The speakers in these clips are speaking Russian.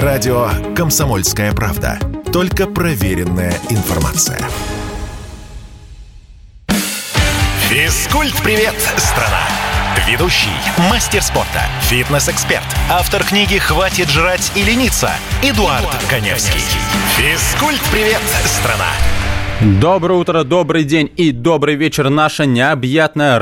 Радио «Комсомольская правда». Только проверенная информация. Физкульт-привет, страна! Ведущий, мастер спорта, фитнес-эксперт, автор книги «Хватит жрать и лениться» Эдуард, Эдуард Коневский. Физкульт-привет, страна! Доброе утро, добрый день и добрый вечер, наша необъятная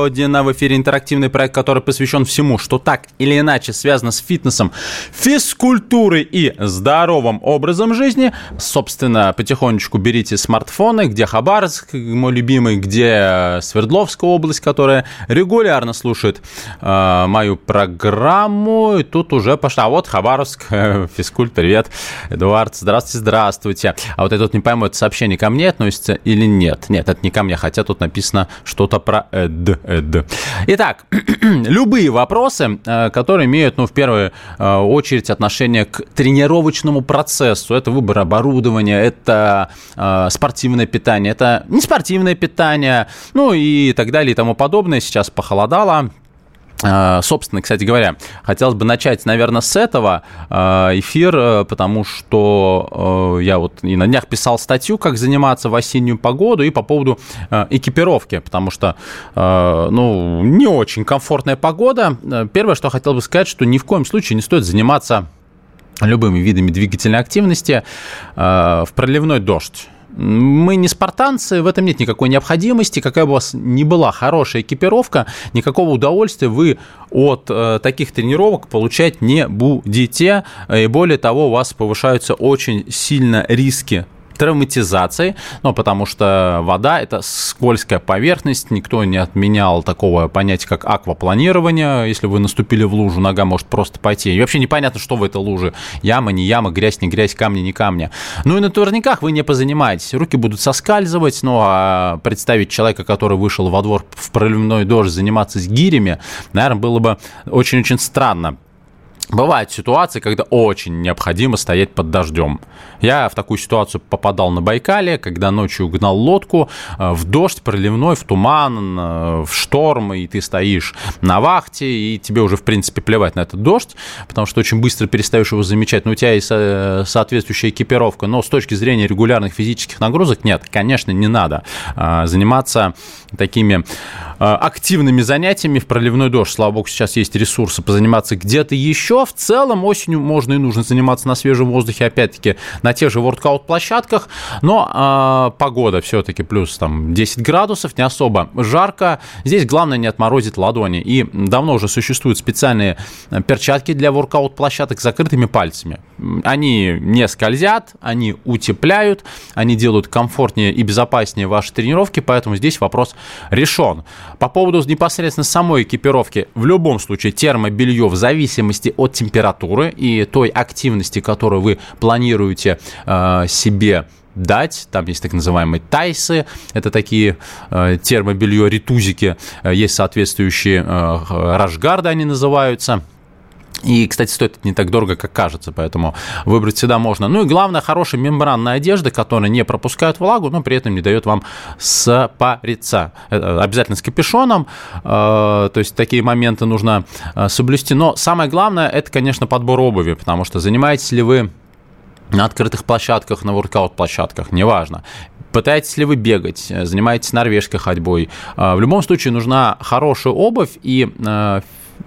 родина. В эфире интерактивный проект, который посвящен всему, что так или иначе связано с фитнесом, физкультурой и здоровым образом жизни. Собственно, потихонечку берите смартфоны, где Хабаровск, мой любимый, где Свердловская область, которая регулярно слушает э, мою программу. И тут уже пошла. А вот Хабаровск, э, физкульт, привет. Эдуард, здравствуйте, здравствуйте. А вот я тут не пойму, это сообщение ко мне относится или нет. Нет, это не ко мне, хотя тут написано что-то про эд, эд. Итак, любые вопросы, э, которые имеют, ну, в первую э, очередь отношение к тренировочному процессу. Это выбор оборудования, это э, спортивное питание, это не спортивное питание, ну и так далее и тому подобное. Сейчас похолодало, собственно, кстати говоря, хотелось бы начать, наверное, с этого а, эфир, э, потому что э, я вот и на днях писал статью, как заниматься в осеннюю погоду и по поводу э, экипировки, потому что, ну, не очень комфортная погода. Первое, что хотел бы сказать, что ни в коем случае не стоит заниматься любыми видами двигательной активности в проливной дождь. Мы не спартанцы, в этом нет никакой необходимости. Какая бы у вас ни была хорошая экипировка, никакого удовольствия вы от э, таких тренировок получать не будете. И более того, у вас повышаются очень сильно риски травматизации, ну, потому что вода – это скользкая поверхность, никто не отменял такого понятия, как аквапланирование, если вы наступили в лужу, нога может просто пойти, и вообще непонятно, что в этой луже, яма, не яма, грязь, не грязь, камни, не камни. Ну и на турниках вы не позанимаетесь, руки будут соскальзывать, ну, а представить человека, который вышел во двор в проливной дождь, заниматься с гирями, наверное, было бы очень-очень странно. Бывают ситуации, когда очень необходимо стоять под дождем. Я в такую ситуацию попадал на Байкале, когда ночью гнал лодку э, в дождь проливной, в туман, э, в шторм, и ты стоишь на вахте, и тебе уже, в принципе, плевать на этот дождь, потому что очень быстро перестаешь его замечать. Но у тебя есть э, соответствующая экипировка, но с точки зрения регулярных физических нагрузок, нет, конечно, не надо заниматься такими активными занятиями в проливной дождь. Слава богу, сейчас есть ресурсы позаниматься где-то еще, в целом осенью можно и нужно заниматься на свежем воздухе, опять-таки, на тех же воркаут-площадках, но э, погода все-таки плюс там 10 градусов, не особо жарко. Здесь главное не отморозить ладони. И давно уже существуют специальные перчатки для воркаут-площадок с закрытыми пальцами. Они не скользят, они утепляют, они делают комфортнее и безопаснее ваши тренировки, поэтому здесь вопрос решен. По поводу непосредственно самой экипировки, в любом случае термобелье в зависимости от температуры и той активности, которую вы планируете э, себе дать. Там есть так называемые тайсы, это такие э, термобелье ритузики, э, есть соответствующие э, рашгарды они называются. И, кстати, стоит это не так дорого, как кажется, поэтому выбрать всегда можно. Ну и главное, хорошая мембранная одежда, которая не пропускает влагу, но при этом не дает вам спариться. Э, обязательно с капюшоном, э, то есть такие моменты нужно э, соблюсти. Но самое главное, это, конечно, подбор обуви, потому что занимаетесь ли вы на открытых площадках, на воркаут-площадках, неважно. Пытаетесь ли вы бегать, занимаетесь норвежской ходьбой. В любом случае нужна хорошая обувь и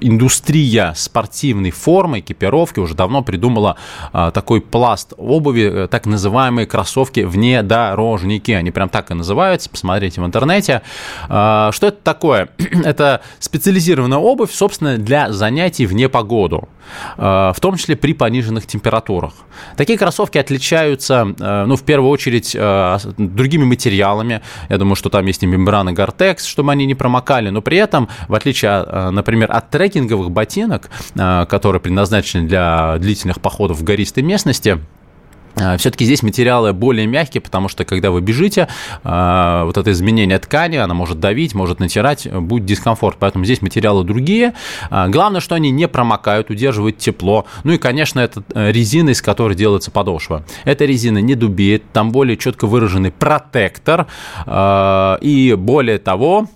индустрия спортивной формы, экипировки уже давно придумала а, такой пласт обуви, э, так называемые кроссовки внедорожники. Они прям так и называются, посмотрите в интернете. А, что это такое? это специализированная обувь, собственно, для занятий вне погоду, а, в том числе при пониженных температурах. Такие кроссовки отличаются, э, ну, в первую очередь, э, другими материалами. Я думаю, что там есть и мембраны Gore-Tex, чтобы они не промокали, но при этом, в отличие, например, от трекинговых ботинок, а, которые предназначены для длительных походов в гористой местности, а, все-таки здесь материалы более мягкие, потому что когда вы бежите, а, вот это изменение ткани, она может давить, может натирать, будет дискомфорт. Поэтому здесь материалы другие. Главное, что они не промокают, удерживают тепло. Ну и, конечно, это э, резина, из которой делается подошва. Эта резина не дубеет, там более четко выраженный протектор. И более того,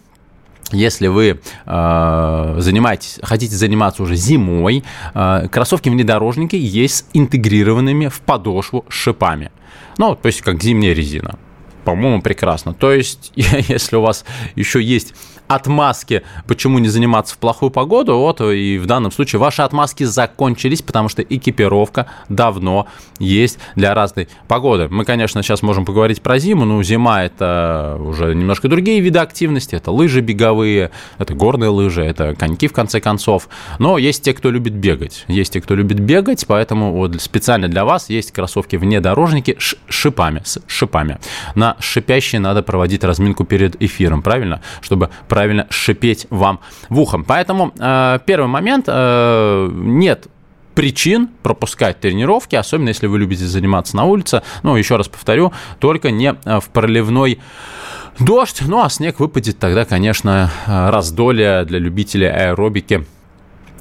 если вы э, занимаетесь, хотите заниматься уже зимой, э, кроссовки-внедорожники есть с интегрированными в подошву шипами. Ну, то есть как зимняя резина. По-моему, прекрасно. То есть, если у вас еще есть отмазки, почему не заниматься в плохую погоду, вот и в данном случае ваши отмазки закончились, потому что экипировка давно есть для разной погоды. Мы, конечно, сейчас можем поговорить про зиму, но зима это уже немножко другие виды активности, это лыжи беговые, это горные лыжи, это коньки в конце концов, но есть те, кто любит бегать, есть те, кто любит бегать, поэтому вот специально для вас есть кроссовки внедорожники с шипами, с шипами. На шипящие надо проводить разминку перед эфиром, правильно? Чтобы правильно шипеть вам в ухо. Поэтому э, первый момент, э, нет причин пропускать тренировки, особенно если вы любите заниматься на улице. Ну, еще раз повторю, только не э, в проливной дождь. Ну, а снег выпадет тогда, конечно, э, раздолье для любителей аэробики –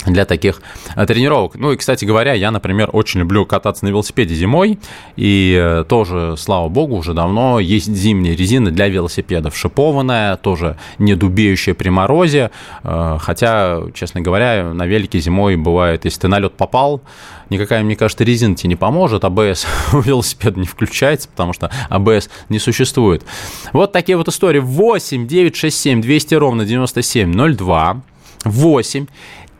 для таких э, тренировок. Ну и, кстати говоря, я, например, очень люблю кататься на велосипеде зимой, и э, тоже, слава богу, уже давно есть зимняя резина для велосипедов, шипованная, тоже не дубеющая при морозе, э, хотя, честно говоря, на велике зимой бывает, если ты на лед попал, никакая, мне кажется, резина тебе не поможет, АБС у велосипеда не включается, потому что АБС не существует. Вот такие вот истории. 8 967 200 ровно 9702 8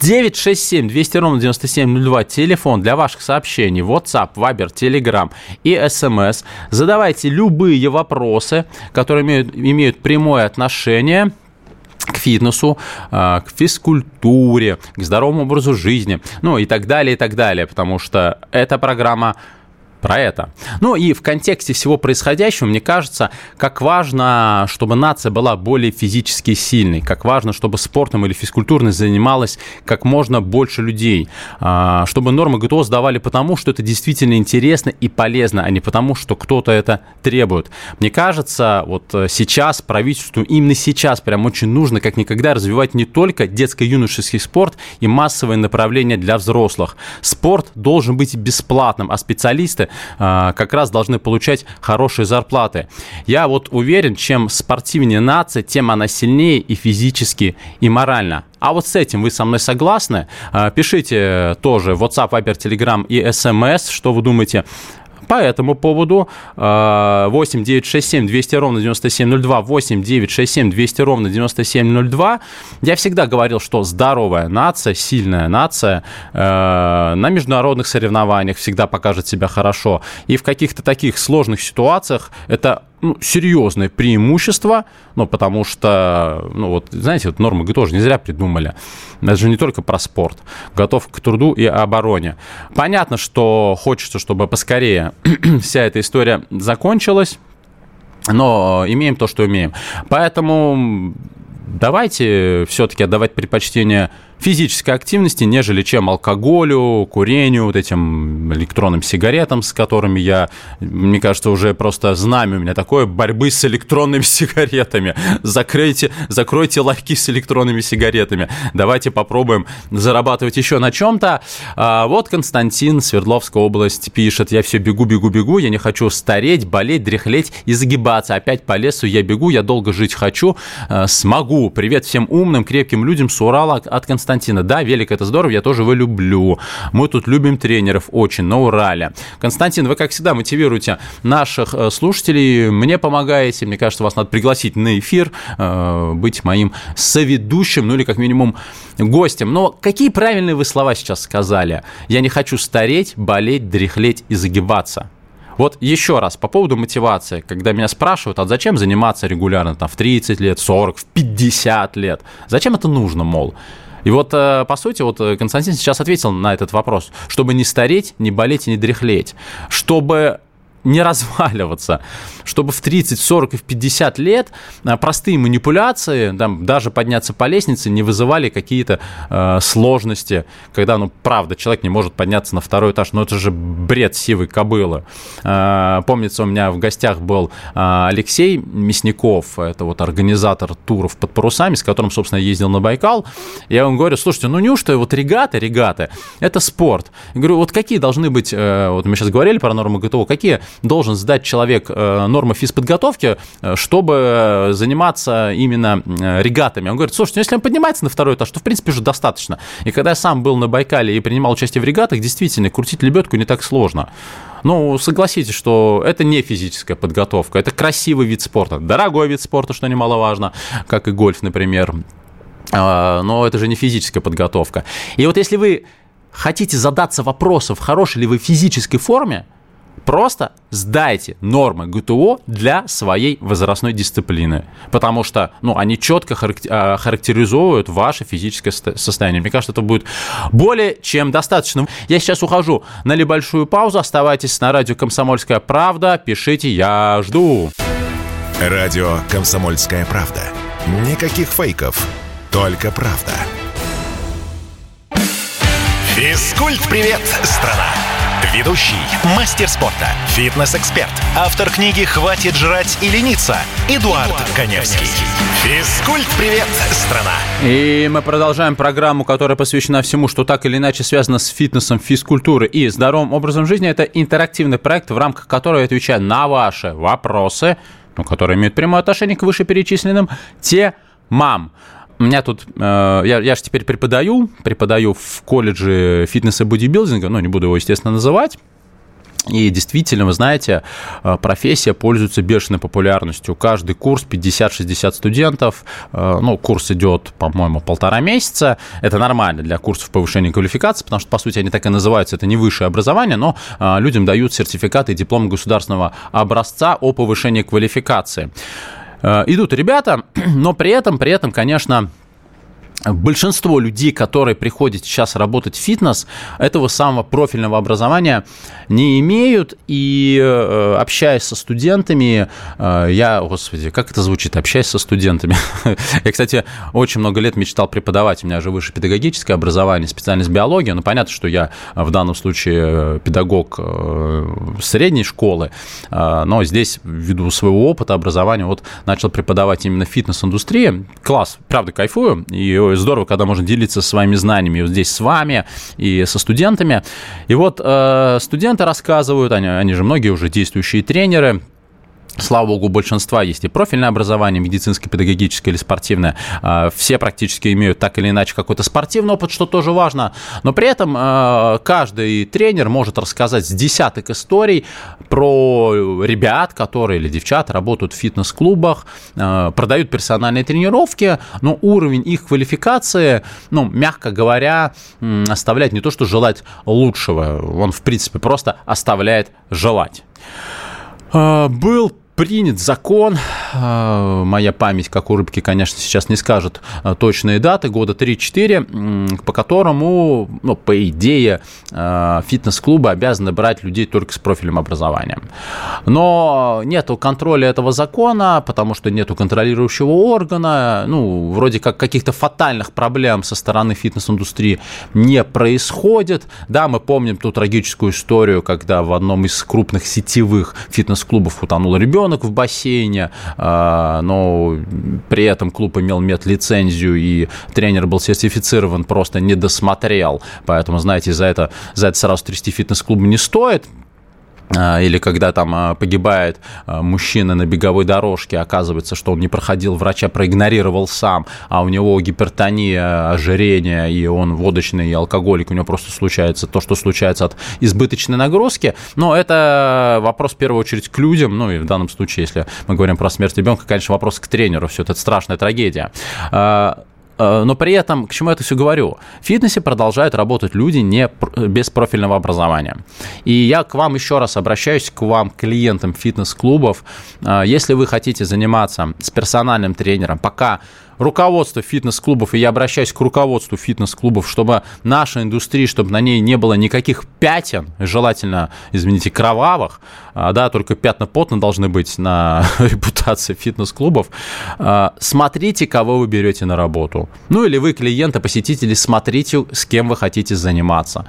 967 200 ровно 9702, телефон для ваших сообщений, WhatsApp, Viber, Telegram и SMS. Задавайте любые вопросы, которые имеют, имеют прямое отношение к фитнесу, а, к физкультуре, к здоровому образу жизни, ну и так далее, и так далее, потому что эта программа про это. Ну и в контексте всего происходящего, мне кажется, как важно, чтобы нация была более физически сильной, как важно, чтобы спортом или физкультурной занималось как можно больше людей, а, чтобы нормы ГТО сдавали потому, что это действительно интересно и полезно, а не потому, что кто-то это требует. Мне кажется, вот сейчас правительству, именно сейчас прям очень нужно как никогда развивать не только детско-юношеский спорт и массовые направления для взрослых. Спорт должен быть бесплатным, а специалисты а, как раз должны получать хорошие зарплаты. Я вот уверен, чем спортивнее нация, тем она сильнее и физически, и морально. А вот с этим вы со мной согласны? А, пишите тоже WhatsApp, Viber, Telegram и SMS, что вы думаете по этому поводу 8 967 200 ровно 9702, 8 967 200 ровно 9702. Я всегда говорил, что здоровая нация, сильная нация э, на международных соревнованиях всегда покажет себя хорошо. И в каких-то таких сложных ситуациях это ну, серьезное преимущество, ну, потому что, ну, вот, знаете, вот нормы тоже не зря придумали. Это же не только про спорт. Готов к труду и обороне. Понятно, что хочется, чтобы поскорее вся эта история закончилась, но имеем то, что имеем. Поэтому давайте все-таки отдавать предпочтение физической активности, нежели чем алкоголю, курению, вот этим электронным сигаретам, с которыми я, мне кажется, уже просто знамя у меня такое борьбы с электронными сигаретами. Закройте, закройте ларьки с электронными сигаретами. Давайте попробуем зарабатывать еще на чем-то. А, вот Константин, Свердловская область, пишет, я все бегу, бегу, бегу, я не хочу стареть, болеть, дряхлеть и загибаться. Опять по лесу я бегу, я долго жить хочу, а, смогу. Привет всем умным, крепким людям с Урала от Константина Константина. Да, велик это здорово, я тоже его люблю. Мы тут любим тренеров очень, на Урале. Константин, вы, как всегда, мотивируете наших э, слушателей, мне помогаете. Мне кажется, вас надо пригласить на эфир, э, быть моим соведущим, ну или как минимум гостем. Но какие правильные вы слова сейчас сказали? Я не хочу стареть, болеть, дряхлеть и загибаться. Вот еще раз, по поводу мотивации, когда меня спрашивают, а зачем заниматься регулярно там, в 30 лет, 40, в 50 лет? Зачем это нужно, мол? И вот, э, по сути, вот э, Константин сейчас ответил на этот вопрос. Чтобы не стареть, не болеть и не дряхлеть. Чтобы не разваливаться, чтобы в 30, 40 и в 50 лет э, простые манипуляции, там, даже подняться по лестнице, не вызывали какие-то э, сложности, когда, ну, правда, человек не может подняться на второй этаж, ну, это же бред сивой кобылы. Э, помнится, у меня в гостях был э, Алексей Мясников, это вот организатор туров под парусами, с которым, собственно, ездил на Байкал. Я ему говорю, слушайте, ну, неужто вот регаты, регаты, это спорт. Я говорю, вот какие должны быть, э, вот мы сейчас говорили про нормы ГТО, какие должен сдать человек нормы физподготовки, чтобы заниматься именно регатами. Он говорит, слушай, ну если он поднимается на второй этаж, то в принципе уже достаточно. И когда я сам был на Байкале и принимал участие в регатах, действительно, крутить лебедку не так сложно. Ну, согласитесь, что это не физическая подготовка, это красивый вид спорта, дорогой вид спорта, что немаловажно, как и гольф, например. А, но это же не физическая подготовка. И вот если вы хотите задаться вопросом, в хорошей ли вы физической форме, Просто сдайте нормы ГТО для своей возрастной дисциплины, потому что ну, они четко а, характеризуют ваше физическое состояние. Мне кажется, это будет более чем достаточно. Я сейчас ухожу на небольшую паузу. Оставайтесь на радио «Комсомольская правда». Пишите «Я жду». Радио «Комсомольская правда». Никаких фейков, только правда. Физкульт-привет, страна! Ведущий, мастер спорта, фитнес-эксперт, автор книги «Хватит жрать и лениться» Эдуард, Эдуард Коневский. Физкульт-привет, страна! И мы продолжаем программу, которая посвящена всему, что так или иначе связано с фитнесом, физкультурой и здоровым образом жизни. Это интерактивный проект, в рамках которого я отвечаю на ваши вопросы, ну, которые имеют прямое отношение к вышеперечисленным темам. У меня тут, э, я, я же теперь преподаю, преподаю в колледже фитнеса и бодибилдинга, ну, не буду его, естественно, называть, и действительно, вы знаете, э, профессия пользуется бешеной популярностью. Каждый курс 50-60 студентов. Э, ну, курс идет, по-моему, полтора месяца. Это нормально для курсов повышения квалификации, потому что, по сути, они так и называются. Это не высшее образование, но людям дают сертификаты и диплом государственного образца о повышении квалификации. Э, идут ребята, но при этом, при этом, конечно, большинство людей, которые приходят сейчас работать в фитнес, этого самого профильного образования не имеют. И э, общаясь со студентами, э, я, господи, как это звучит, общаясь со студентами. я, кстати, очень много лет мечтал преподавать. У меня же высшее педагогическое образование, специальность биология. Но понятно, что я в данном случае педагог средней школы. Но здесь, ввиду своего опыта образования, вот начал преподавать именно фитнес-индустрии. Класс, правда, кайфую. И здорово, когда можно делиться своими знаниями вот здесь с вами и со студентами. И вот э, студенты рассказывают, они, они же многие уже действующие тренеры, Слава богу, у большинства есть и профильное образование, медицинское, педагогическое или спортивное. А, все практически имеют так или иначе какой-то спортивный опыт, что тоже важно. Но при этом а, каждый тренер может рассказать с десяток историй про ребят, которые или девчат работают в фитнес-клубах, а, продают персональные тренировки, но уровень их квалификации, ну, мягко говоря, оставляет не то, что желать лучшего, он, в принципе, просто оставляет желать. Был принят закон, а, моя память, как у рыбки, конечно, сейчас не скажет а, точные даты, года 3-4, по которому, ну, по идее, а, фитнес-клубы обязаны брать людей только с профильным образованием. Но нету контроля этого закона, потому что нету контролирующего органа, ну, вроде как каких-то фатальных проблем со стороны фитнес-индустрии не происходит. Да, мы помним ту трагическую историю, когда в одном из крупных сетевых фитнес-клубов утонул ребенок, ребенок в бассейне, а, но при этом клуб имел медлицензию, и тренер был сертифицирован, просто не досмотрел. Поэтому, знаете, за это, за это сразу трясти фитнес-клуб не стоит. А, или когда там а, погибает а, мужчина на беговой дорожке, оказывается, что он не проходил врача, проигнорировал сам, а у него гипертония, ожирение, и он водочный и алкоголик, у него просто случается то, что случается от избыточной нагрузки. Но это вопрос в первую очередь к людям, ну и в данном случае, если мы говорим про смерть ребенка, конечно, вопрос к тренеру, все это страшная трагедия. Э, но при этом, к чему я это все говорю? В фитнесе продолжают работать люди не, без профильного образования. И я к вам еще раз обращаюсь, к вам, клиентам фитнес-клубов. Э, если вы хотите заниматься с персональным тренером, пока руководство фитнес-клубов, и я обращаюсь к руководству фитнес-клубов, чтобы наша индустрия, чтобы на ней не было никаких пятен, желательно, извините, кровавых, а, да, только пятна потно должны быть на репутации фитнес-клубов, а, смотрите, кого вы берете на работу. Ну или вы, клиенты, посетители, смотрите, с кем вы хотите заниматься.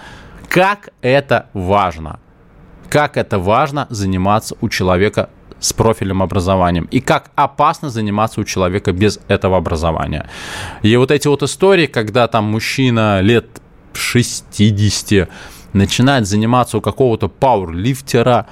Как это важно. Как это важно заниматься у человека с профильным образованием и как опасно заниматься у человека без этого образования. И вот эти вот истории, когда там мужчина лет 60 начинает заниматься у какого-то пауэрлифтера,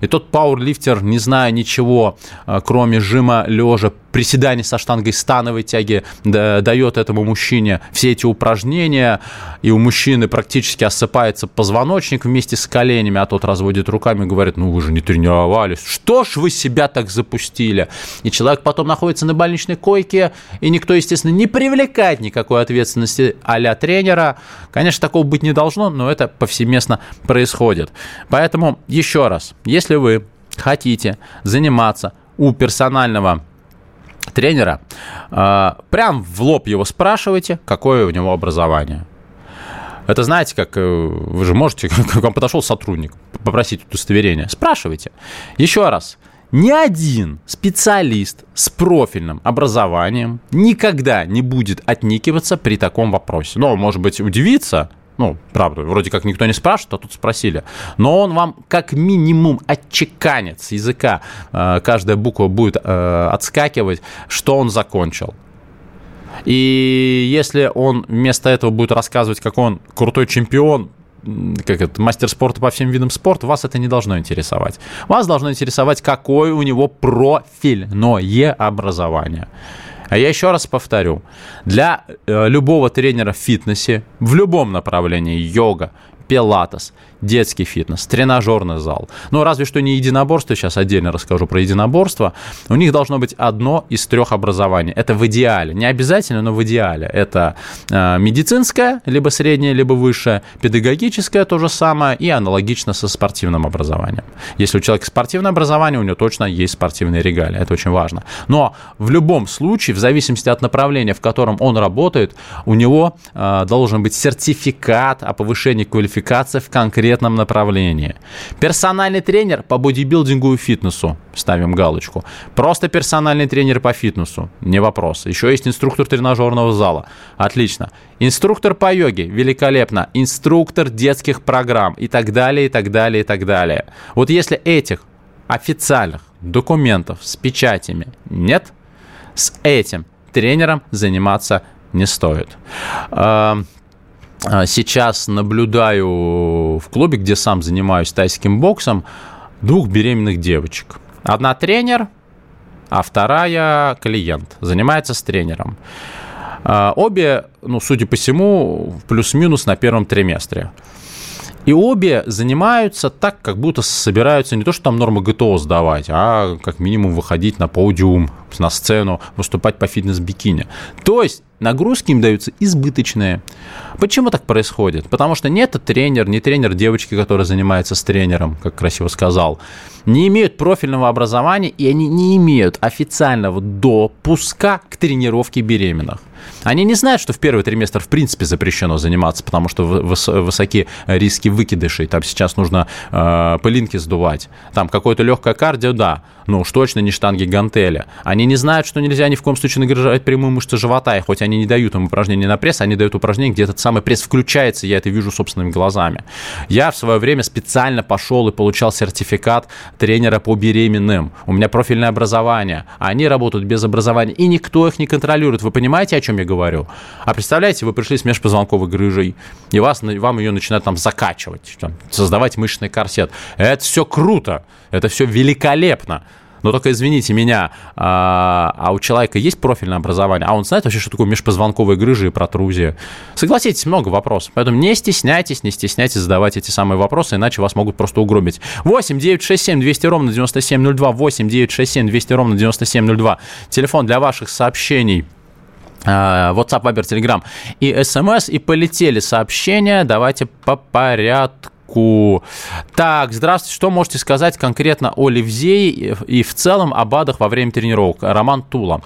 и тот пауэрлифтер, не зная ничего, э, кроме жима лежа, приседаний со штангой становой тяги, дает этому мужчине все эти упражнения, и у мужчины практически осыпается позвоночник вместе с коленями, а тот разводит руками и говорит, ну вы же не тренировались, что ж вы себя так запустили? И человек потом находится на больничной койке, и никто, естественно, не привлекает никакой ответственности а тренера. Конечно, такого быть не должно, но это повсеместно происходит. Поэтому еще раз, если вы хотите заниматься у персонального тренера, а, прям в лоб его спрашивайте, какое у него образование. Это знаете, как э, вы же можете, как вам подошел сотрудник, попросить удостоверение. Спрашивайте. Еще раз. Ни один специалист с профильным образованием никогда не будет отникиваться при таком вопросе. Но, может быть, удивиться, ну, правда, вроде как никто не спрашивает, а тут спросили. Но он вам как минимум отчеканит с языка. Э, каждая буква будет э, отскакивать, что он закончил. И если он вместо этого будет рассказывать, как он крутой чемпион, как это, мастер спорта по всем видам спорта, вас это не должно интересовать. Вас должно интересовать, какое у него профильное образование. А я еще раз повторю, для э, любого тренера в фитнесе, в любом направлении, йога, пилатес, детский фитнес, тренажерный зал. Ну, разве что не единоборство, сейчас отдельно расскажу про единоборство. У них должно быть одно из трех образований. Это в идеале. Не обязательно, но в идеале. Это э, медицинское, либо среднее, либо высшее, педагогическое то же самое и аналогично со спортивным образованием. Если у человека спортивное образование, у него точно есть спортивные регалии. Это очень важно. Но в любом случае, в зависимости от направления, в котором он работает, у него э, должен быть сертификат о повышении квалификации в конкретном конкретном направлении. Персональный тренер по бодибилдингу и фитнесу. Ставим галочку. Просто персональный тренер по фитнесу. Не вопрос. Еще есть инструктор тренажерного зала. Отлично. Инструктор по йоге. Великолепно. Инструктор детских программ. И так далее, и так далее, и так далее. Вот если этих официальных документов с печатями нет, с этим тренером заниматься не стоит. А, сейчас наблюдаю в клубе, где сам занимаюсь тайским боксом, двух беременных девочек. Одна тренер, а вторая клиент. Занимается с тренером. А, обе, ну, судя по всему, плюс-минус на первом триместре. И обе занимаются так, как будто собираются не то, что там нормы ГТО сдавать, а как минимум выходить на подиум, на сцену, выступать по фитнес-бикини. То есть нагрузки им даются избыточные. Почему так происходит? Потому что нет тренер, не тренер девочки, которая занимается с тренером, как красиво сказал, не имеют профильного образования, и они не имеют официального допуска к тренировке беременных. Они не знают, что в первый триместр в принципе запрещено заниматься, потому что высоки риски выкидышей. Там сейчас нужно э, пылинки сдувать. Там какое-то легкое кардио, да, ну уж точно не штанги гантели. Они не знают, что нельзя ни в коем случае нагружать прямые мышцы живота, и хоть они не дают им упражнения на пресс, они дают упражнения, где этот самый пресс включается, я это вижу собственными глазами. Я в свое время специально пошел и получал сертификат тренера по беременным. У меня профильное образование, они работают без образования, и никто их не контролирует. Вы понимаете, о чем я говорю? А представляете, вы пришли с межпозвонковой грыжей, и вас, вам ее начинают там закачивать, там, создавать мышечный корсет. Это все круто, это все великолепно. Но только извините меня, а, а у человека есть профильное образование, а он знает вообще, что такое межпозвонковые грыжи и протрузия? Согласитесь, много вопросов. Поэтому не стесняйтесь, не стесняйтесь задавать эти самые вопросы, иначе вас могут просто угробить. 8 967 200 ровно 9702, 8 967 200 ровно 9702. Телефон для ваших сообщений WhatsApp, Viber, Telegram и SMS. И полетели сообщения. Давайте по порядку Ку. Так, здравствуйте. Что можете сказать конкретно о Ливзее и в целом о БАДах во время тренировок? Роман Тула.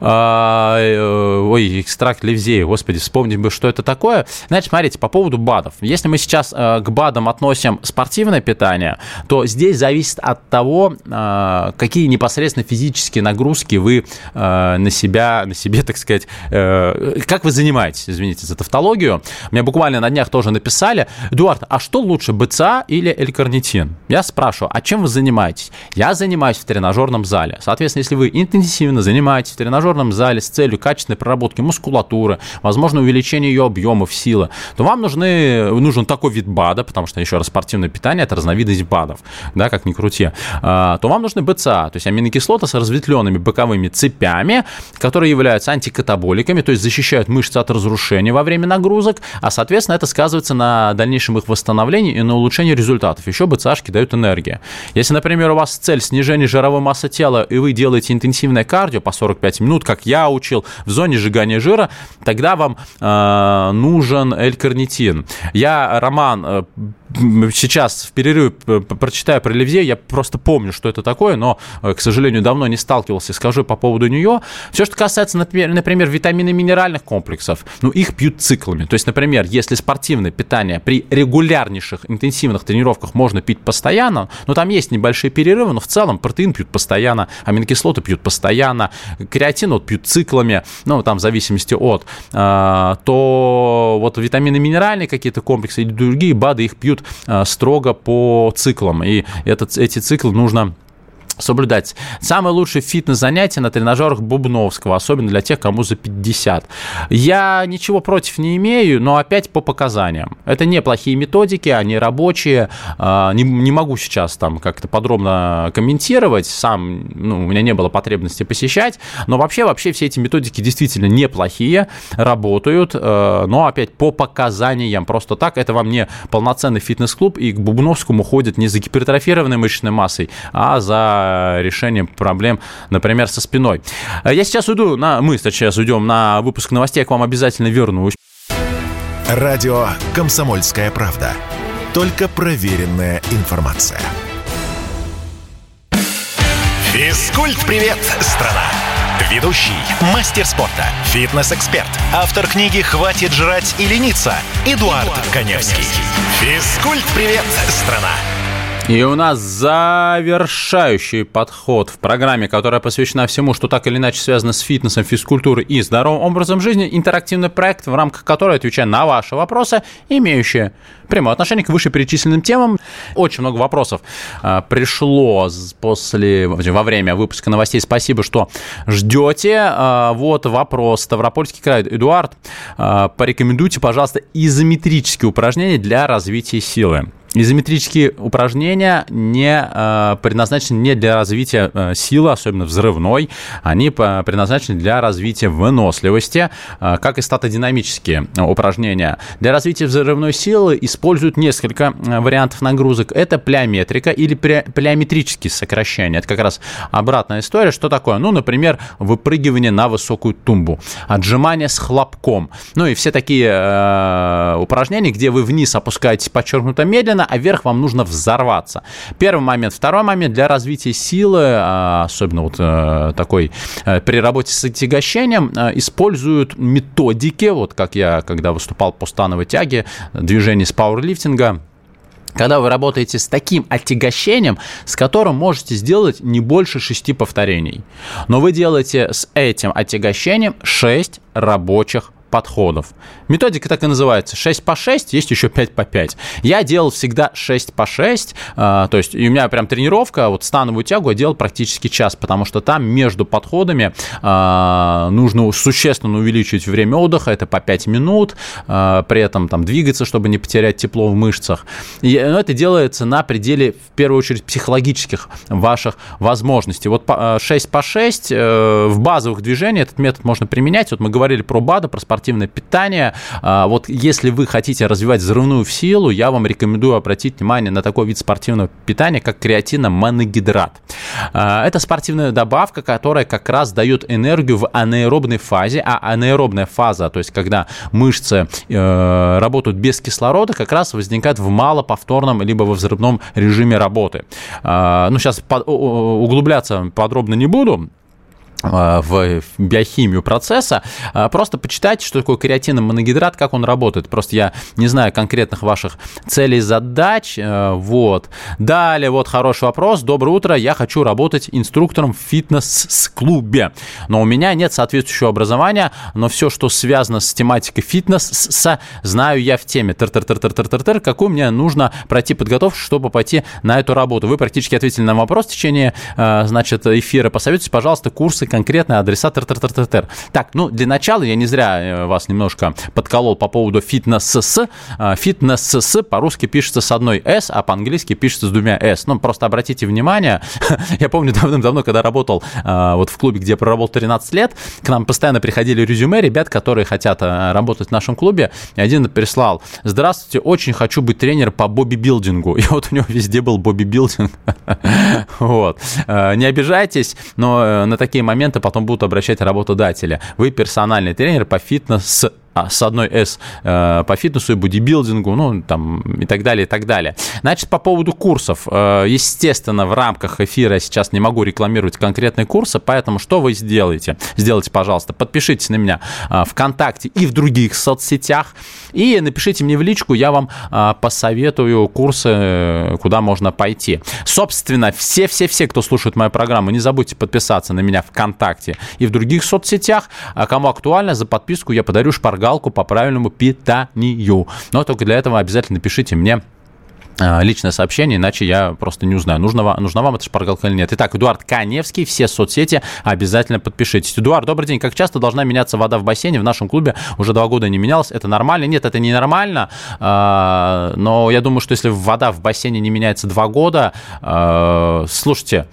А, э, ой, экстракт Ливзея. Господи, вспомнить бы, что это такое. Значит, смотрите, по поводу БАДов. Если мы сейчас э, к БАДам относим спортивное питание, то здесь зависит от того, э, какие непосредственно физические нагрузки вы на себя, на себе, так сказать, как вы занимаетесь, извините за тавтологию. Мне буквально на днях тоже написали, Эдуард, а что лучше лучше, БЦА или L-карнитин? Я спрашиваю, а чем вы занимаетесь? Я занимаюсь в тренажерном зале. Соответственно, если вы интенсивно занимаетесь в тренажерном зале с целью качественной проработки мускулатуры, возможно, увеличения ее объемов, силы, то вам нужны, нужен такой вид БАДа, потому что, еще раз, спортивное питание – это разновидность БАДов, да, как ни крути, а, то вам нужны БЦА, то есть аминокислоты с разветвленными боковыми цепями, которые являются антикатаболиками, то есть защищают мышцы от разрушения во время нагрузок, а, соответственно, это сказывается на дальнейшем их восстановлении и на улучшении результатов. Еще БЦАшки дают энергию. Если, например, у вас цель снижение жировой массы тела, и вы делаете интенсивное кардио по 45 минут, как я учил, в зоне сжигания жира, тогда вам э, нужен L-карнитин. Я роман э, сейчас в перерыве прочитаю про Левье, я просто помню, что это такое, но, э, к сожалению, давно не сталкивался, скажу по поводу нее. Все, что касается, например, например витамины минеральных комплексов, ну, их пьют циклами. То есть, например, если спортивное питание при регулярнейших интенсивных тренировках можно пить постоянно, ну, там есть небольшие перерывы, но в целом протеин пьют постоянно, аминокислоты пьют постоянно, креатин вот пьют циклами, ну, там в зависимости от, э, то вот витамины минеральные какие-то комплексы или другие БАДы их пьют Э, строго по циклам. И этот, эти циклы нужно соблюдать. Самое лучшее фитнес-занятие на тренажерах Бубновского, особенно для тех, кому за 50. Я ничего против не имею, но опять по показаниям. Это неплохие методики, они рабочие. А, не, не могу сейчас там как-то подробно комментировать, сам, ну, у меня не было потребности посещать, но вообще, вообще все эти методики действительно неплохие, работают, э, но опять по показаниям, просто так, это вам не полноценный фитнес-клуб, и к Бубновскому ходят не за гипертрофированной мышечной массой, а за решением проблем, например, со спиной. Я сейчас уйду, на, мы сейчас уйдем на выпуск новостей, я к вам обязательно вернусь. Радио «Комсомольская правда». Только проверенная информация. Физкульт-привет, страна! Ведущий, мастер спорта, фитнес-эксперт, автор книги «Хватит жрать и лениться» Эдуард, Эдуард Коневский. Физкульт-привет, страна! И у нас завершающий подход в программе, которая посвящена всему, что так или иначе связано с фитнесом, физкультурой и здоровым образом жизни, интерактивный проект, в рамках которого отвечаю на ваши вопросы, имеющие прямое отношение к вышеперечисленным темам. Очень много вопросов а, пришло после, во время выпуска новостей. Спасибо, что ждете. А, вот вопрос. Ставропольский край. Эдуард, а, порекомендуйте, пожалуйста, изометрические упражнения для развития силы. Изометрические упражнения не э, предназначены не для развития э, силы, особенно взрывной, они по, предназначены для развития выносливости, э, как и статодинамические упражнения. Для развития взрывной силы используют несколько э, вариантов нагрузок. Это плеометрика или плеометрические сокращения. Это как раз обратная история. Что такое? Ну, например, выпрыгивание на высокую тумбу, отжимание с хлопком. Ну и все такие э, упражнения, где вы вниз опускаетесь подчеркнуто медленно, медленно, а вверх вам нужно взорваться. Первый момент. Второй момент для развития силы, а, особенно вот э, такой э, при работе с отягощением, э, используют методики, вот как я, когда выступал по становой тяге, движение с пауэрлифтинга, когда вы работаете с таким отягощением, с которым можете сделать не больше шести повторений. Но вы делаете с этим отягощением 6 рабочих подходов. Методика так и называется. 6 по 6, есть еще 5 по 5. Я делал всегда 6 по 6, э, то есть у меня прям тренировка, вот становую тягу я делал практически час, потому что там между подходами э, нужно существенно увеличить время отдыха, это по 5 минут, э, при этом там двигаться, чтобы не потерять тепло в мышцах. И ну, это делается на пределе, в первую очередь, психологических ваших возможностей. Вот 6 по 6 в базовых движениях этот метод можно применять. Вот мы говорили про БАДа, про спортивное питание, а, вот если вы хотите развивать взрывную силу, я вам рекомендую обратить внимание на такой вид спортивного питания, как креатиномоногидрат. А, это спортивная добавка, которая как раз дает энергию в анаэробной фазе, а анаэробная фаза, то есть когда мышцы э, работают без кислорода, как раз возникает в малоповторном либо во взрывном режиме работы. А, ну, сейчас углубляться подробно не буду, в биохимию процесса, э, просто почитайте, что такое креатиновый моногидрат, как он работает. Просто я не знаю конкретных ваших целей, задач. Э, вот. Далее, вот хороший вопрос. Доброе утро, я хочу работать инструктором в фитнес-клубе. Но у меня нет соответствующего образования, но все, что связано с тематикой фитнес, знаю я в теме. Тыр-тыр-тыр-тыр-тыр-тыр, какую мне нужно пройти подготовку, чтобы пойти на эту работу. Вы практически ответили на вопрос в течение, значит, эфира. Посоветуйте, пожалуйста, курсы конкретный адресат. Тр -тр -тр -тр. Так, ну, для начала я не зря э, вас немножко подколол по поводу фитнес-с. А, фитнес-с по-русски пишется с одной «с», а по-английски пишется с двумя «с». Ну, просто обратите внимание, я помню давным-давно, когда работал а, вот в клубе, где я проработал 13 лет, к нам постоянно приходили резюме ребят, которые хотят а, работать в нашем клубе, и один прислал «Здравствуйте, очень хочу быть тренером по боби-билдингу». И вот у него везде был боби-билдинг. Вот. Не обижайтесь, но э, на такие моменты моменты потом будут обращать работодатели. Вы персональный тренер по фитнес а, с одной S э, по фитнесу и бодибилдингу, ну, там, и так далее, и так далее. Значит, по поводу курсов. Э, естественно, в рамках эфира я сейчас не могу рекламировать конкретные курсы, поэтому что вы сделаете? Сделайте, пожалуйста, подпишитесь на меня э, ВКонтакте и в других соцсетях, и напишите мне в личку, я вам посоветую курсы, куда можно пойти. Собственно, все-все-все, кто слушает мою программу, не забудьте подписаться на меня ВКонтакте и в других соцсетях. А кому актуально, за подписку я подарю шпаргалку шпаргалку по правильному питанию. Но только для этого обязательно пишите мне а, личное сообщение, иначе я просто не узнаю, нужна вам, нужна вам эта шпаргалка или нет. Итак, Эдуард Каневский, все соцсети обязательно подпишитесь. Эдуард, добрый день. Как часто должна меняться вода в бассейне? В нашем клубе уже два года не менялась. Это нормально? Нет, это не нормально. А, но я думаю, что если вода в бассейне не меняется два года, а, слушайте,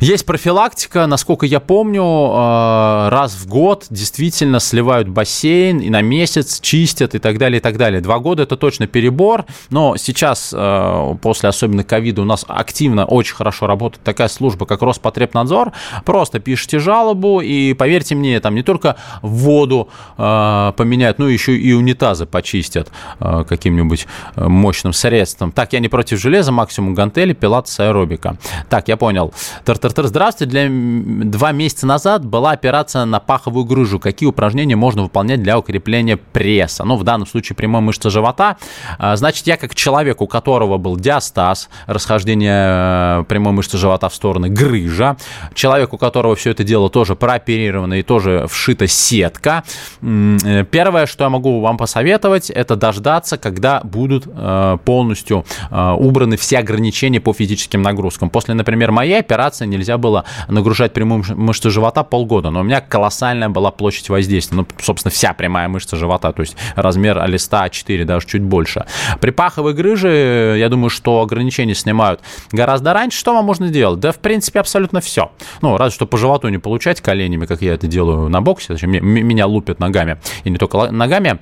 есть профилактика, насколько я помню, э, раз в год действительно сливают бассейн и на месяц чистят и так далее, и так далее. Два года это точно перебор, но сейчас, э, после особенно ковида, у нас активно очень хорошо работает такая служба, как Роспотребнадзор. Просто пишите жалобу, и поверьте мне, там не только воду э, поменяют, но еще и унитазы почистят каким-нибудь мощным средством. Так, я не против железа, максимум гантели, пилатес, аэробика. Так, я понял. Тартартар, здравствуйте. Для два месяца назад была операция на паховую грыжу. Какие упражнения можно выполнять для укрепления пресса? Ну, в данном случае прямой мышцы живота. А, значит, я как человек, у которого был диастаз, расхождение э, прямой мышцы живота в стороны, грыжа, человек, у которого все это дело тоже прооперировано и тоже вшита сетка, э, первое, что я могу вам посоветовать, это дождаться, когда будут э, полностью убраны все ограничения по физическим нагрузкам. После, например, моей операции операции нельзя было нагружать прямую мышцу живота полгода, но у меня колоссальная была площадь воздействия, ну, собственно, вся прямая мышца живота, то есть размер листа А4, даже чуть больше. При паховой грыже, я думаю, что ограничения снимают гораздо раньше. Что вам можно делать? Да, в принципе, абсолютно все. Ну, разве что по животу не получать коленями, как я это делаю на боксе, меня лупят ногами, и не только ногами,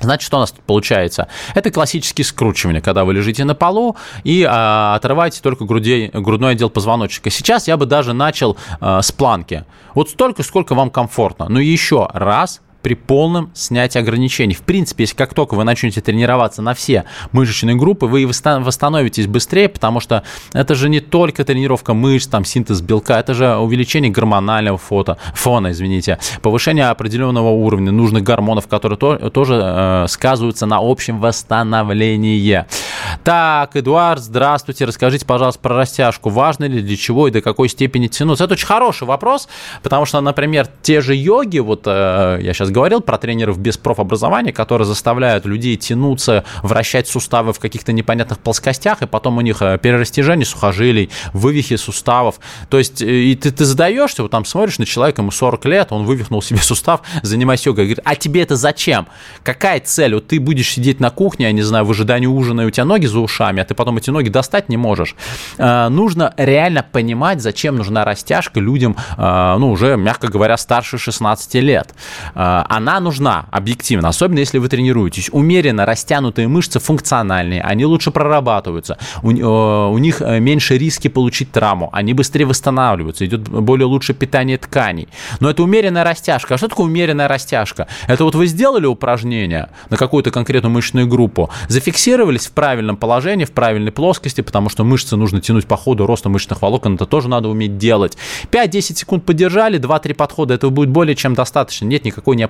Значит, что у нас тут получается? Это классические скручивания, когда вы лежите на полу и а, отрываете только грудей, грудной отдел позвоночника. Сейчас я бы даже начал а, с планки. Вот столько, сколько вам комфортно. Но еще раз при полном снятии ограничений. В принципе, если как только вы начнете тренироваться на все мышечные группы, вы восстановитесь быстрее, потому что это же не только тренировка мышц, там, синтез белка, это же увеличение гормонального фото, фона, извините, повышение определенного уровня нужных гормонов, которые то, тоже э, сказываются на общем восстановлении. Так, Эдуард, здравствуйте, расскажите, пожалуйста, про растяжку. Важно ли, для чего и до какой степени тянуться? Это очень хороший вопрос, потому что, например, те же йоги, вот э, я сейчас говорил про тренеров без профобразования, которые заставляют людей тянуться, вращать суставы в каких-то непонятных плоскостях, и потом у них э, перерастяжение сухожилий, вывихи суставов. То есть, э, и ты, ты задаешься, вот там смотришь на человека, ему 40 лет, он вывихнул себе сустав, занимайся йогой. Говорит, а тебе это зачем? Какая цель? Вот ты будешь сидеть на кухне, я не знаю, в ожидании ужина, и у тебя ноги за ушами, а ты потом эти ноги достать не можешь. Э, нужно реально понимать, зачем нужна растяжка людям, ну, уже, мягко говоря, старше 16 лет она нужна объективно, особенно если вы тренируетесь. Умеренно растянутые мышцы функциональные, они лучше прорабатываются, у, э, у них э, меньше риски получить травму, они быстрее восстанавливаются, идет более лучшее питание тканей. Но это умеренная растяжка. А что такое умеренная растяжка? Это вот вы сделали упражнение на какую-то конкретную мышечную группу, зафиксировались в правильном положении, в правильной плоскости, потому что мышцы нужно тянуть по ходу роста мышечных волокон, это тоже надо уметь делать. 5-10 секунд подержали, 2-3 подхода, этого будет более чем достаточно. Нет никакой необходимости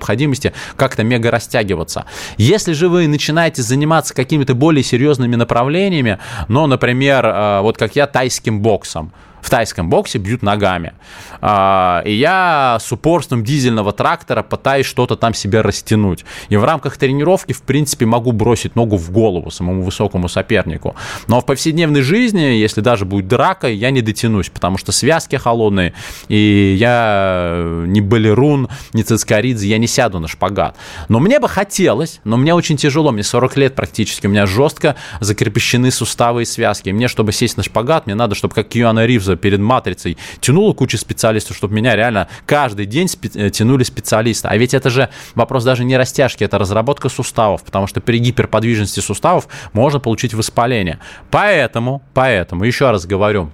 как-то мега растягиваться. Если же вы начинаете заниматься какими-то более серьезными направлениями, ну, например, э, вот как я, тайским боксом, в тайском боксе бьют ногами. А, и я с упорством дизельного трактора пытаюсь что-то там себе растянуть. И в рамках тренировки, в принципе, могу бросить ногу в голову самому высокому сопернику. Но в повседневной жизни, если даже будет драка, я не дотянусь, потому что связки холодные, и я не балерун, не цискоридзе, я не сяду на шпагат. Но мне бы хотелось, но мне очень тяжело, мне 40 лет практически, у меня жестко закрепощены суставы и связки. И мне, чтобы сесть на шпагат, мне надо, чтобы как Кьюана Ривз перед матрицей тянула кучу специалистов, чтобы меня реально каждый день спе- э, тянули специалисты. А ведь это же вопрос даже не растяжки, это разработка суставов, потому что при гиперподвижности суставов можно получить воспаление. Поэтому, поэтому, еще раз говорю,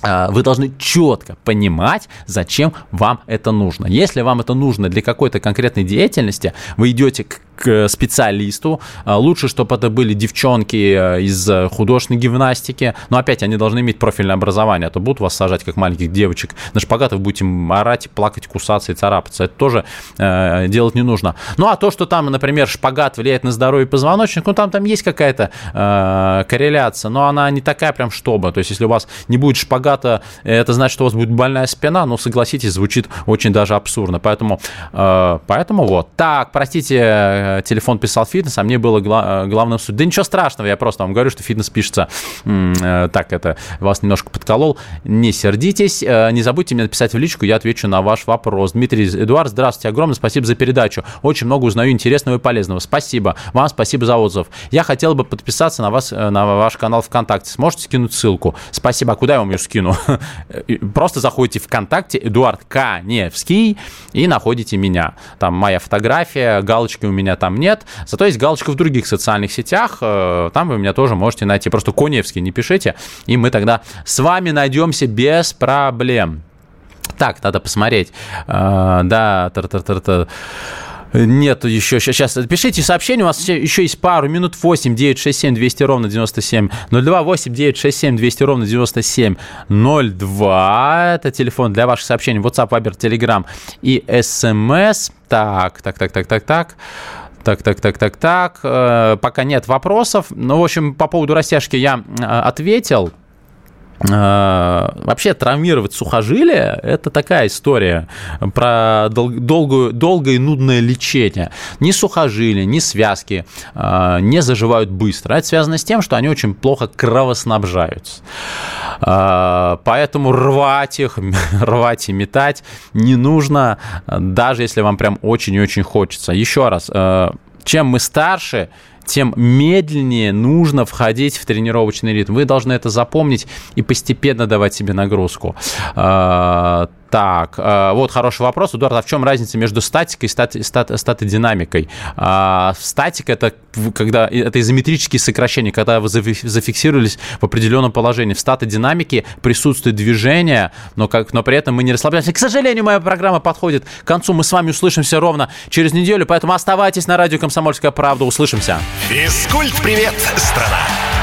а, вы должны четко понимать, зачем вам это нужно. Если вам это нужно для какой-то конкретной деятельности, вы идете к к специалисту. А, лучше, чтобы это были девчонки э, из художественной гимнастики. Но опять, они должны иметь профильное образование, а то будут вас сажать, как маленьких девочек, на шпагат, вы будете орать, плакать, кусаться и царапаться. Это тоже э, делать не нужно. Ну, а то, что там, например, шпагат влияет на здоровье позвоночника, ну, там, там есть какая-то э, корреляция, но она не такая прям чтобы. То есть, если у вас не будет шпагата, это значит, что у вас будет больная спина, но, согласитесь, звучит очень даже абсурдно. Поэтому, э, поэтому вот. Так, простите, Э, телефон писал фитнес, а мне было гла- э, главным суть. Да ничего страшного, я просто вам говорю, что фитнес пишется э, так, это вас немножко подколол. Не сердитесь, не забудьте мне написать в личку, я отвечу на ваш вопрос. Дмитрий Эдуард, здравствуйте, огромное спасибо за передачу. Очень много узнаю интересного и полезного. Спасибо. Вам спасибо за отзыв. Я хотел бы подписаться на вас, на ваш канал ВКонтакте. Сможете скинуть ссылку? Спасибо. А куда я вам ее скину? Просто заходите ВКонтакте, Эдуард Каневский, и находите меня. Там моя фотография, галочки у меня там нет. Зато есть галочка в других социальных сетях. Э, там вы меня тоже можете найти. Просто Коневский не пишите, и мы тогда с вами найдемся без проблем. Так, надо посмотреть. Э, да, тар-тар-тар-тар. Нет, еще сейчас. Пишите сообщение, у вас еще есть пару минут 8 967 200 ровно 97 02 8 967 200 ровно 97 02. Это телефон для ваших сообщений. WhatsApp, Viber, Telegram и SMS. Так, так, так, так, так, так. Так, так, так, так, так. Э, пока нет вопросов. Ну, в общем, по поводу растяжки я э, ответил. Э, вообще травмировать сухожилие – это такая история про дол- долгую, долгое и нудное лечение. Ни сухожилия, ни связки не заживают быстро. Это связано с тем, что они очень плохо кровоснабжаются. Поэтому рвать их, рвать и метать не нужно, даже если вам прям очень и очень хочется. Еще раз, чем мы старше, тем медленнее нужно входить в тренировочный ритм. Вы должны это запомнить и постепенно давать себе нагрузку. Так, э, вот хороший вопрос. Эдуард, а в чем разница между статикой и стати, стат, статодинамикой? А, статика это когда это изометрические сокращения, когда вы зафиксировались в определенном положении. В статодинамике присутствует движение, но, как, но при этом мы не расслабляемся. К сожалению, моя программа подходит к концу. Мы с вами услышимся ровно через неделю, поэтому оставайтесь на радио «Комсомольская правда». Услышимся. Физкульт-привет, страна!